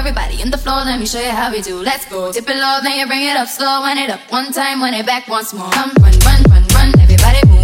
Everybody in the floor, let me show you how we do. Let's go. Dip it low, then you bring it up slow. Wind it up one time, wind it back once more. Come, run, run, run, run. Everybody move,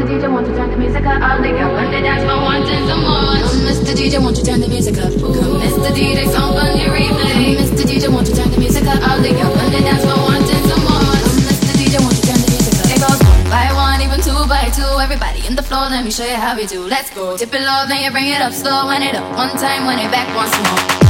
Mr. DJ, won't you turn the music up? I'll lick you on dance floor, wanting some more. Mr. DJ, won't you turn the music up? Come, Mr. DJ, song on replay. Mr. DJ, won't you turn the music up? I'll lick you on dance floor, wanting some more. Mr. DJ, won't you turn the music up? It goes one by one, even two by two. Everybody in the floor, let me show you how we do. Let's go. Dip it low, then you bring it up slow. Wind it up one time, wind it back once more.